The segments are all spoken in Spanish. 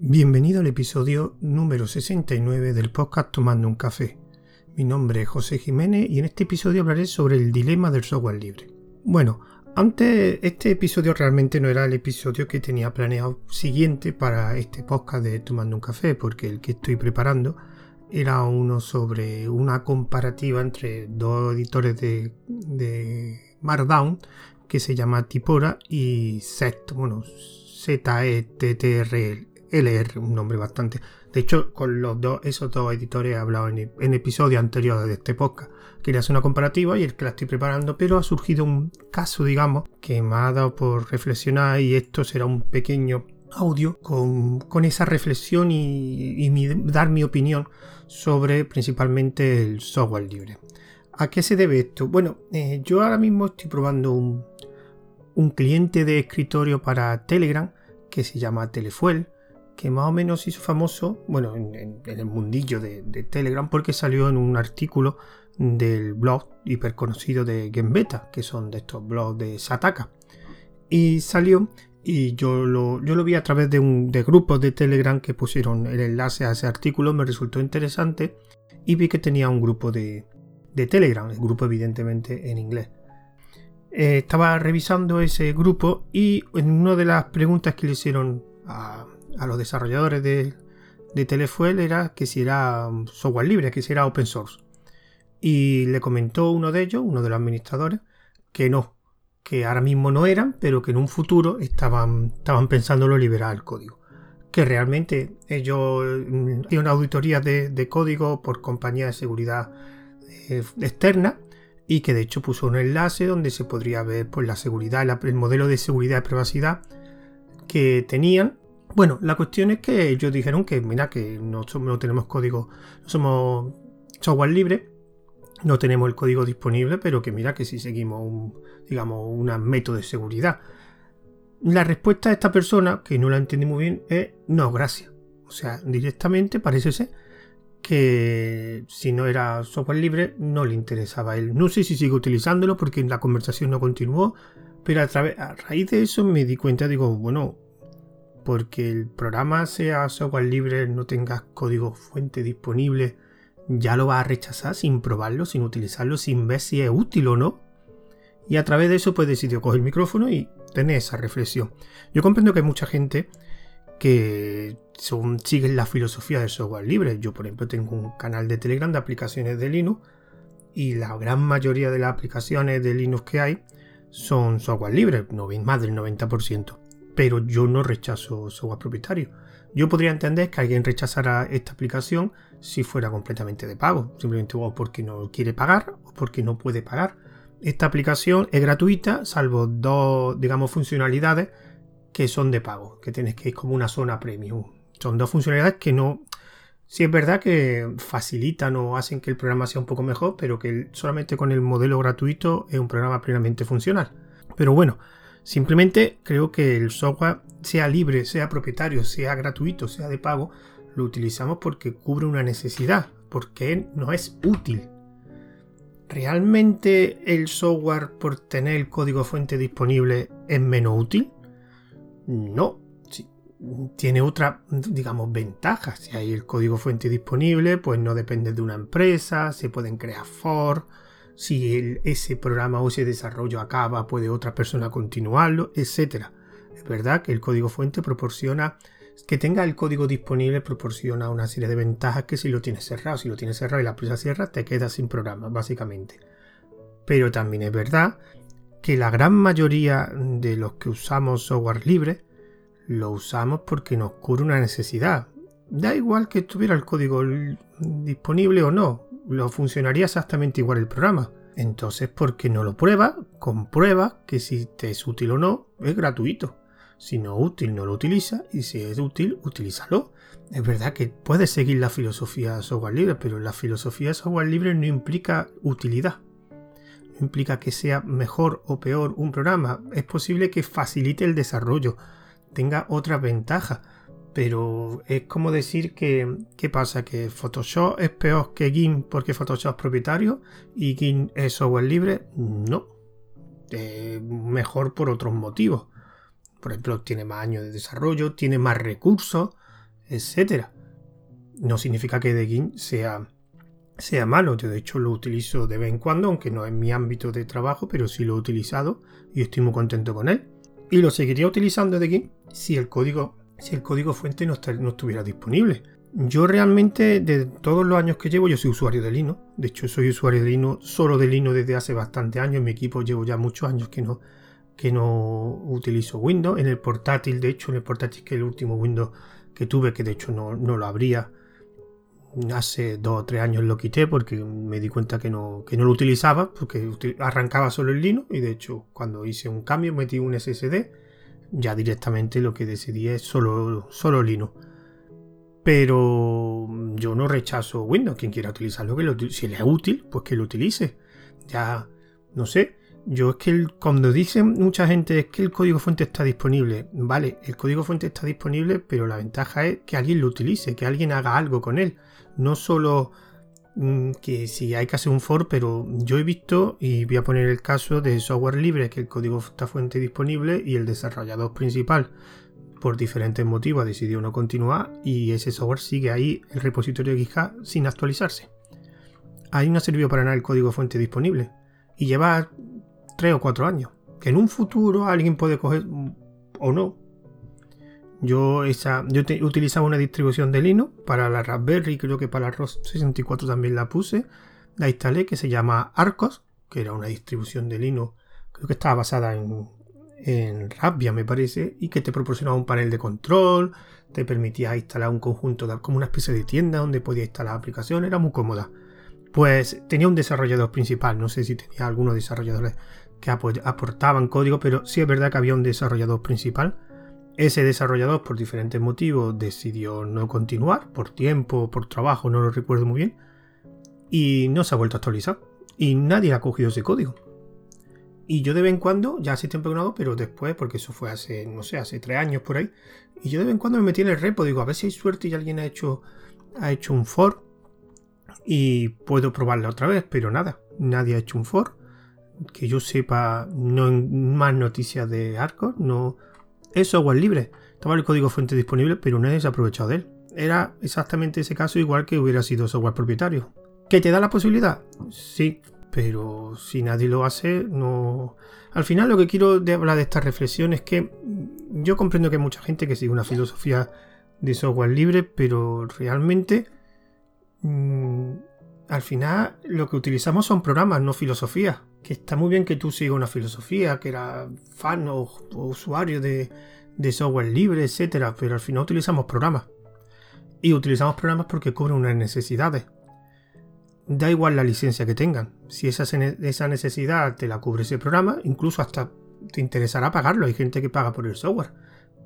Bienvenido al episodio número 69 del podcast Tomando un café. Mi nombre es José Jiménez y en este episodio hablaré sobre el dilema del software libre. Bueno, antes este episodio realmente no era el episodio que tenía planeado siguiente para este podcast de Tomando un café, porque el que estoy preparando era uno sobre una comparativa entre dos editores de, Markdown que se llama Tipora y Set, bueno, Z-E-T-T-R-L-R, un nombre bastante. De hecho, con los dos, esos dos editores he hablado en, episodios anteriores de este podcast. Quería hacer una comparativa y el que la estoy preparando, pero ha surgido un caso, digamos, que me ha dado por reflexionar y esto será un pequeño audio con, esa reflexión y, dar mi opinión sobre principalmente el software libre. ¿A qué se debe esto? Bueno, eh, yo ahora mismo estoy probando un cliente de escritorio para Telegram que se llama Telefuel, que más o menos hizo famoso, bueno, en, el mundillo de, Telegram, porque salió en un artículo del blog hiperconocido de Genbeta, que son de estos blogs de Sataka. Y salió, y yo lo, yo lo vi a través de, un, de grupos de Telegram que pusieron el enlace a ese artículo, me resultó interesante, y vi que tenía un grupo de, de Telegram, el grupo evidentemente en inglés. Eh, estaba revisando ese grupo y en una de las preguntas que le hicieron a, los desarrolladores de, de, Telefuel era que si era software libre, que si era open source. Y le comentó uno de ellos, uno de los administradores, que no, que ahora mismo no eran, pero que en un futuro estaban, estaban pensando en liberar el código. Que realmente ellos mm, hicieron auditorías de, de código por compañía de seguridad eh, externa y que de hecho puso un enlace donde se podría ver pues, la seguridad, el modelo de seguridad y privacidad que tenían. Bueno, la cuestión es que ellos dijeron que, mira, que no, tenemos código, somos software libre, no tenemos el código disponible, pero que mira que si seguimos un, digamos, un método de seguridad. La respuesta de esta persona, que no la entendí muy bien, es no, gracias. O sea, directamente parece ser que si no era software libre no le interesaba a él. No sé si sigue utilizándolo porque la conversación no continuó, pero a, a raíz de eso me di cuenta, digo, bueno, porque el programa sea software libre, no tengas código fuente disponible, ya lo va a rechazar sin probarlo, sin utilizarlo, sin ver si es útil o no. Y a través de eso pues decidió coger el micrófono y tener esa reflexión. Yo comprendo que hay mucha gente que son, siguen la filosofía del software libre. Yo, por ejemplo, tengo un canal de Telegram de aplicaciones de Linux y la gran mayoría de las aplicaciones de Linux que hay son software libre, no más del 90%. Pero yo no rechazo software propietario. Yo podría entender que alguien rechazara esta aplicación si fuera completamente de pago, simplemente o porque no quiere pagar o porque no puede pagar. Esta aplicación es gratuita, salvo dos, digamos, funcionalidades que son de pago, que tienes que ir como una zona premium. Son dos funcionalidades que no... Sí es verdad que facilitan o hacen que el programa sea un poco mejor, pero que solamente con el modelo gratuito es un programa plenamente funcional. Pero bueno, simplemente creo que el software, sea libre, sea propietario, sea gratuito, sea de pago, lo utilizamos porque cubre una necesidad, porque no es útil. ¿Realmente el software por tener el código fuente disponible es menos útil? No, tiene otra, digamos, ventaja. Si hay el código fuente disponible, pues no depende de una empresa, se pueden crear for. Si ese programa o ese desarrollo acaba, puede otra persona continuarlo, etc. Es verdad que el código fuente proporciona, que tenga el código disponible proporciona una serie de ventajas que si lo tienes cerrado, si lo tienes cerrado y la empresa cierra, te quedas sin programa, básicamente. Pero también es verdad que la gran mayoría de los que usamos software libre lo usamos porque nos cubre una necesidad. Da igual que tuviera el código disponible o no, lo funcionaría exactamente igual el programa. Entonces, ¿por qué no lo prueba? Comprueba que si te es útil o no, es gratuito. Si no es útil, no lo utiliza. Y si es útil, utilízalo. Es verdad que puedes seguir la filosofía de software libre, pero la filosofía de software libre no implica utilidad implica que sea mejor o peor un programa. Es posible que facilite el desarrollo, tenga otra ventaja Pero es como decir que, ¿qué pasa? Que Photoshop es peor que GIMP porque Photoshop es propietario y GIMP es software libre. No. mejor por otros motivos. Por ejemplo, tiene más años de desarrollo, tiene más recursos, etc. No significa que Debian sea, sea malo, yo de hecho lo utilizo de vez en cuando, aunque no es mi ámbito de trabajo, pero sí lo he utilizado y estoy muy contento con él. Y lo seguiría utilizando Debian si el código, si el código fuente no, no estuviera disponible. Yo realmente, de todos los años que llevo, yo soy usuario de Linux. De hecho, soy usuario de Linux, solo de Linux desde hace bastante años. En mi equipo llevo ya muchos años que no, que no utilizo Windows. En el portátil, de hecho, en el portátil que el último Windows que tuve, que de hecho no, lo abría, hace dos o tres años lo quité porque me di cuenta que no, que no lo utilizaba, porque arrancaba solo el Linux y de hecho cuando hice un cambio metí un SSD, ya directamente lo que decidí es solo, solo Linux. Pero yo no rechazo Windows. Quien quiera utilizarlo, que lo, si le es útil, pues que lo utilice. Ya, no sé. Yo es que cuando dicen mucha gente es que el código fuente está disponible. Vale, el código fuente está disponible, pero la ventaja es que alguien lo utilice, que alguien haga algo con él. No solo que si hay que hacer un for, pero yo he visto, y voy a poner el caso de software libre, que el código está fuente disponible y el desarrollador principal por diferentes motivos ha decidido no continuar y ese software sigue ahí, el repositorio de GitHub, sin actualizarse. Ahí no servido para nada el código fuente disponible y lleva 3 o 4 años. Que en un futuro alguien puede coger o no. Yo, esa, yo utilizaba una distribución de Linux para la Raspberry, creo que para la ROS 64 también la puse. La instalé que se llama Arcos, que era una distribución de Linux, creo que estaba basada en, en me parece, y que te proporcionaba un panel de control, te permitía instalar un conjunto como una especie de tienda donde podías instalar aplicaciones, era muy cómoda. Pues tenía un desarrollador principal, no sé si tenía algunos desarrolladores que aportaban código, pero sí es verdad que había un desarrollador principal. Ese desarrollador, por diferentes motivos, decidió no continuar, por tiempo, por trabajo, no lo recuerdo muy bien, y no se ha vuelto a actualizar. Y nadie ha cogido ese código. Y yo de vez en cuando, ya hace tiempo que no pero después, porque eso fue hace, no sé, hace tres años por ahí. Y yo de vez en cuando me metí en el repo, digo, a ver si hay suerte y alguien ha hecho, ha hecho un for. Y puedo probarla otra vez, pero nada, nadie ha hecho un for. Que yo sepa, no más noticias de Arco, no. Es software libre. Estaba el código fuente disponible, pero se ha aprovechado de él. Era exactamente ese caso, igual que hubiera sido software propietario. ¿Que te da la posibilidad? Sí, pero si nadie lo hace, no... Al final lo que quiero hablar de esta reflexión es que yo comprendo que hay mucha gente que sigue una filosofía de software libre, pero realmente mm, al final lo que utilizamos son programas, no filosofías. Que está muy bien que tú sigas una filosofía, que era fan o, usuario de, software libre, etcétera, pero al final utilizamos programas. Y utilizamos programas porque cubren unas necesidades da igual la licencia que tengan. Si esa, esa necesidad te la cubre ese programa, incluso hasta te interesará pagarlo. Hay gente que paga por el software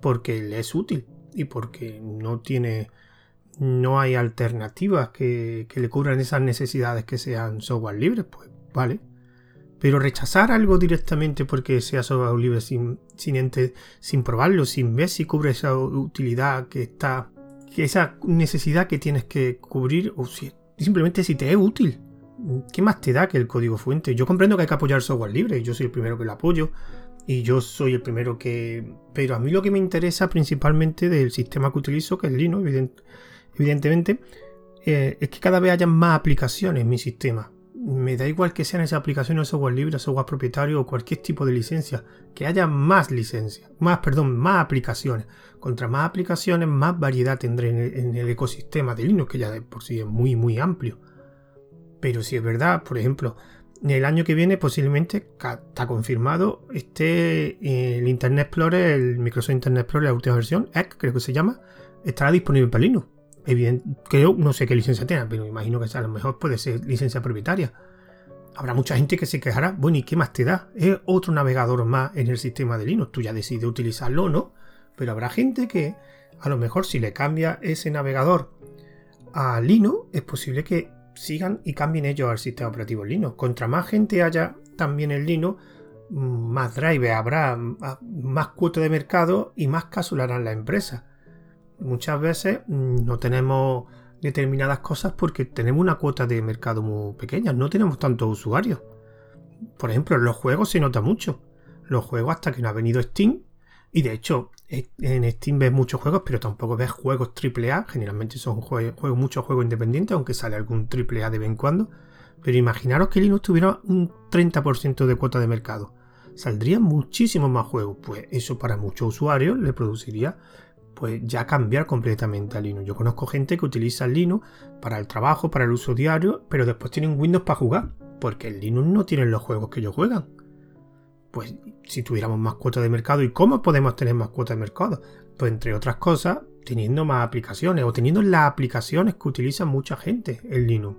porque le es útil y porque no tiene no hay alternativas que, le cubran esas necesidades que sean software libre, pues vale. Pero rechazar algo directamente porque sea software libre sin, sin, sin probarlo, sin ver si cubre esa utilidad que está, que esa necesidad que tienes que cubrir, o si simplemente si te es útil. ¿Qué más te da que el código fuente? Yo comprendo que hay que apoyar software libre, yo soy el primero que lo apoyo y yo soy el primero que... Pero a mí lo que me interesa principalmente del sistema que utilizo, que es Linux, evidentemente, eh, es que cada vez haya más aplicaciones en mi sistema me da igual que sean esas aplicaciones software libre, software propietario o cualquier tipo de licencia, que haya más licencias, más, perdón, más aplicaciones. Contra más aplicaciones, más variedad tendré en el, ecosistema de Linux, que ya de por sí es muy, muy amplio. Pero si es verdad, por ejemplo, en el año que viene posiblemente está confirmado esté eh, el Internet Explorer, el Microsoft Internet Explorer, la última versión, EC creo que se llama, estará disponible para Linux creo, no sé qué licencia tenga, pero imagino que a lo mejor puede ser licencia propietaria. Habrá mucha gente que se quejará, bueno, ¿y qué más te da? Es otro navegador más en el sistema de Linux, tú ya decides utilizarlo o no, pero habrá gente que a lo mejor si le cambia ese navegador a Linux, es posible que sigan y cambien ellos al sistema operativo Linux. Contra más gente haya también en Linux, más drive habrá, más cuota de mercado y más caso le harán la empresa muchas veces mm, no tenemos determinadas cosas porque tenemos una cuota de mercado muy pequeña, no tenemos tantos usuarios. Por ejemplo, en los juegos se nota mucho. Los juegos hasta que no ha venido Steam, y de hecho En Steam ves muchos juegos, pero tampoco ves juegos AAA. Generalmente son juegos, muchos juegos independientes, aunque sale algún AAA de vez en cuando. Pero imaginaros que Linux tuviera un 30% de cuota de mercado. Saldrían muchísimos más juegos. Pues eso para muchos usuarios le produciría pues ya cambiar completamente a Linux. Yo conozco gente que utiliza Linux para el trabajo, para el uso diario, pero después tienen Windows para jugar, porque el Linux no tiene los juegos que ellos juegan. Pues si tuviéramos más cuota de mercado, ¿y cómo podemos tener más cuota de mercado? Pues entre otras cosas, teniendo más aplicaciones o teniendo las aplicaciones que utiliza mucha gente en Linux.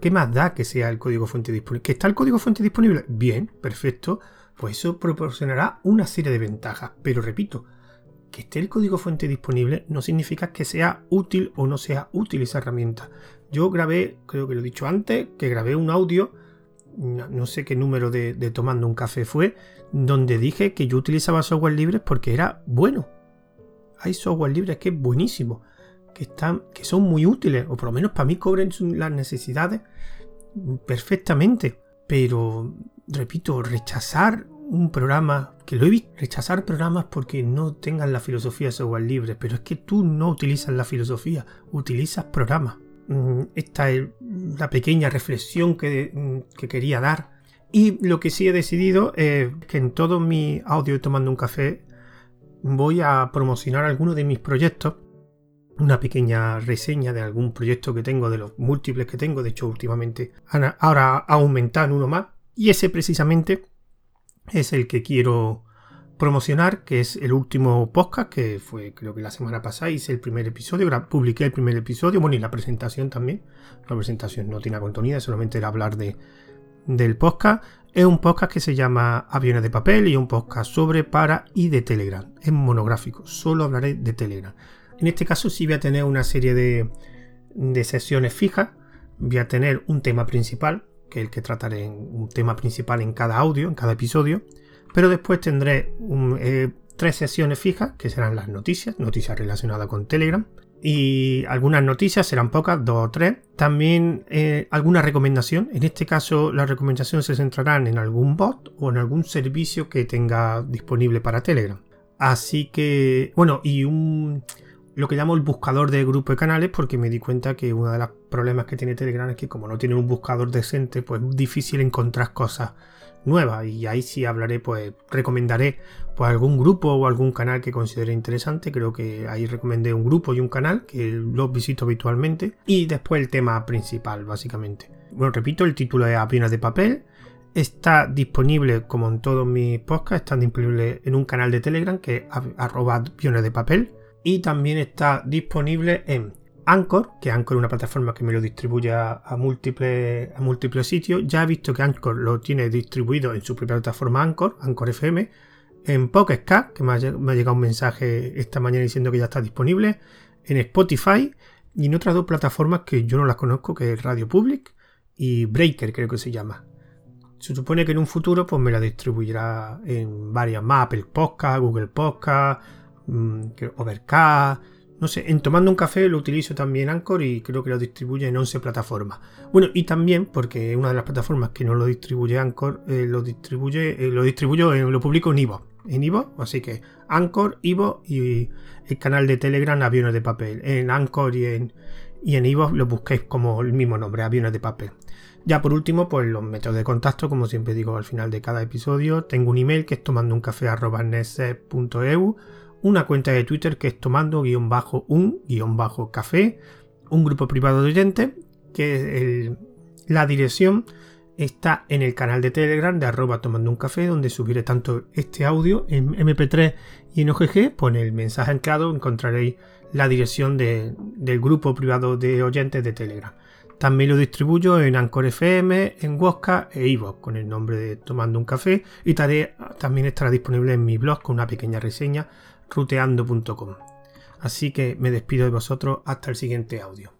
¿Qué más da que sea el código fuente disponible? ¿Que está el código fuente disponible? Bien, perfecto. Pues eso proporcionará una serie de ventajas. Pero repito, que esté el código fuente disponible no significa que sea útil o no sea útil esa herramienta. Yo grabé, creo que lo he dicho antes, que grabé un audio, no sé qué número de, Tomando un Café fue, donde dije que yo utilizaba software libre porque era bueno. Hay software libre que es buenísimo, que, están, que son muy útiles, o por lo menos para mí cobren las necesidades perfectamente. Pero, repito, rechazar un programa, que lo he visto, rechazar programas porque no tengan la filosofía de software libre, pero es que tú no utilizas la filosofía, utilizas programas. Mm, esta es la pequeña reflexión que, mm, que quería dar. Y lo que sí he decidido es que en todo mi audio tomando un café voy a promocionar algunos de mis proyectos. Una pequeña reseña de algún proyecto que tengo, de los múltiples que tengo. De hecho, últimamente ahora ha aumentado uno más. Y ese precisamente es el que quiero promocionar, que es el último podcast, que fue creo que la semana pasada hice el primer episodio, publiqué el primer episodio, bueno, y la presentación también. La presentación no tiene contenido, solamente era hablar de, del podcast. Es un podcast que se llama Aviones de Papel y un podcast sobre para y de Telegram. Es monográfico, solo hablaré de Telegram. En este caso sí voy a tener una serie de, de sesiones fijas, voy a tener un tema principal, que es el que trataré en un tema principal en cada audio, en cada episodio. Pero después tendré eh, tres sesiones fijas, que serán las noticias, noticias relacionadas con Telegram. Y algunas noticias serán pocas, dos o tres. También eh, alguna recomendación. En este caso, las recomendaciones se centrarán en algún bot o en algún servicio que tenga disponible para Telegram. Así que, bueno, y un, lo que llamo el buscador de grupo de canales, porque me di cuenta que uno de los problemas que tiene Telegram es que como no tiene un buscador decente, pues es difícil encontrar cosas nuevas. Y ahí sí hablaré, pues recomendaré pues algún grupo o algún canal que considere interesante. Creo que ahí recomendé un grupo y un canal que los visito habitualmente. Y después el tema principal, básicamente. Bueno, repito, el título es Aviones de papel. Está disponible, como en todos mis podcasts, están disponibles en un canal de Telegram que es arroba aviones de papel y también está disponible en Anchor, que Anchor es una plataforma que me lo distribuye a, múltiples, sitios. Ya he visto que Anchor lo tiene distribuido en su propia plataforma Anchor, Anchor FM, en Pocket que me ha, llegado un mensaje esta mañana diciendo que ya está disponible, en Spotify y en otras dos plataformas que yo no las conozco, que es Radio Public y Breaker, creo que se llama. Se supone que en un futuro pues me la distribuirá en varias más, Apple Podcast, Google Podcast, Mm, Overcast, no sé, en Tomando un Café lo utilizo también Anchor y creo que lo distribuye en 11 plataformas. Bueno, y también porque una de las plataformas que no lo distribuye Anchor, eh, lo distribuye, eh, lo distribuyo, lo publico en Ivo. En Ivo, así que Anchor, Ivo y el canal de Telegram Aviones de Papel. En Anchor y en, y en Ivo lo busquéis como el mismo nombre, Aviones de Papel. Ya por último, pues los métodos de contacto, como siempre digo al final de cada episodio, tengo un email que es tomandouncafé.eu una cuenta de Twitter que es tomando guion bajo un guion bajo café, un grupo privado de oyentes, que la dirección está en el canal de Telegram de arroba tomando un café, donde subiré tanto este audio en MP3 y en OGG, pone el mensaje anclado, encontraréis la dirección del grupo privado de oyentes de Telegram. También lo distribuyo en Anchor FM, en Wosca e Ivo con el nombre de Tomando un Café y también estará disponible en mi blog con una pequeña reseña ruteando.com. Así que me despido de vosotros hasta el siguiente audio.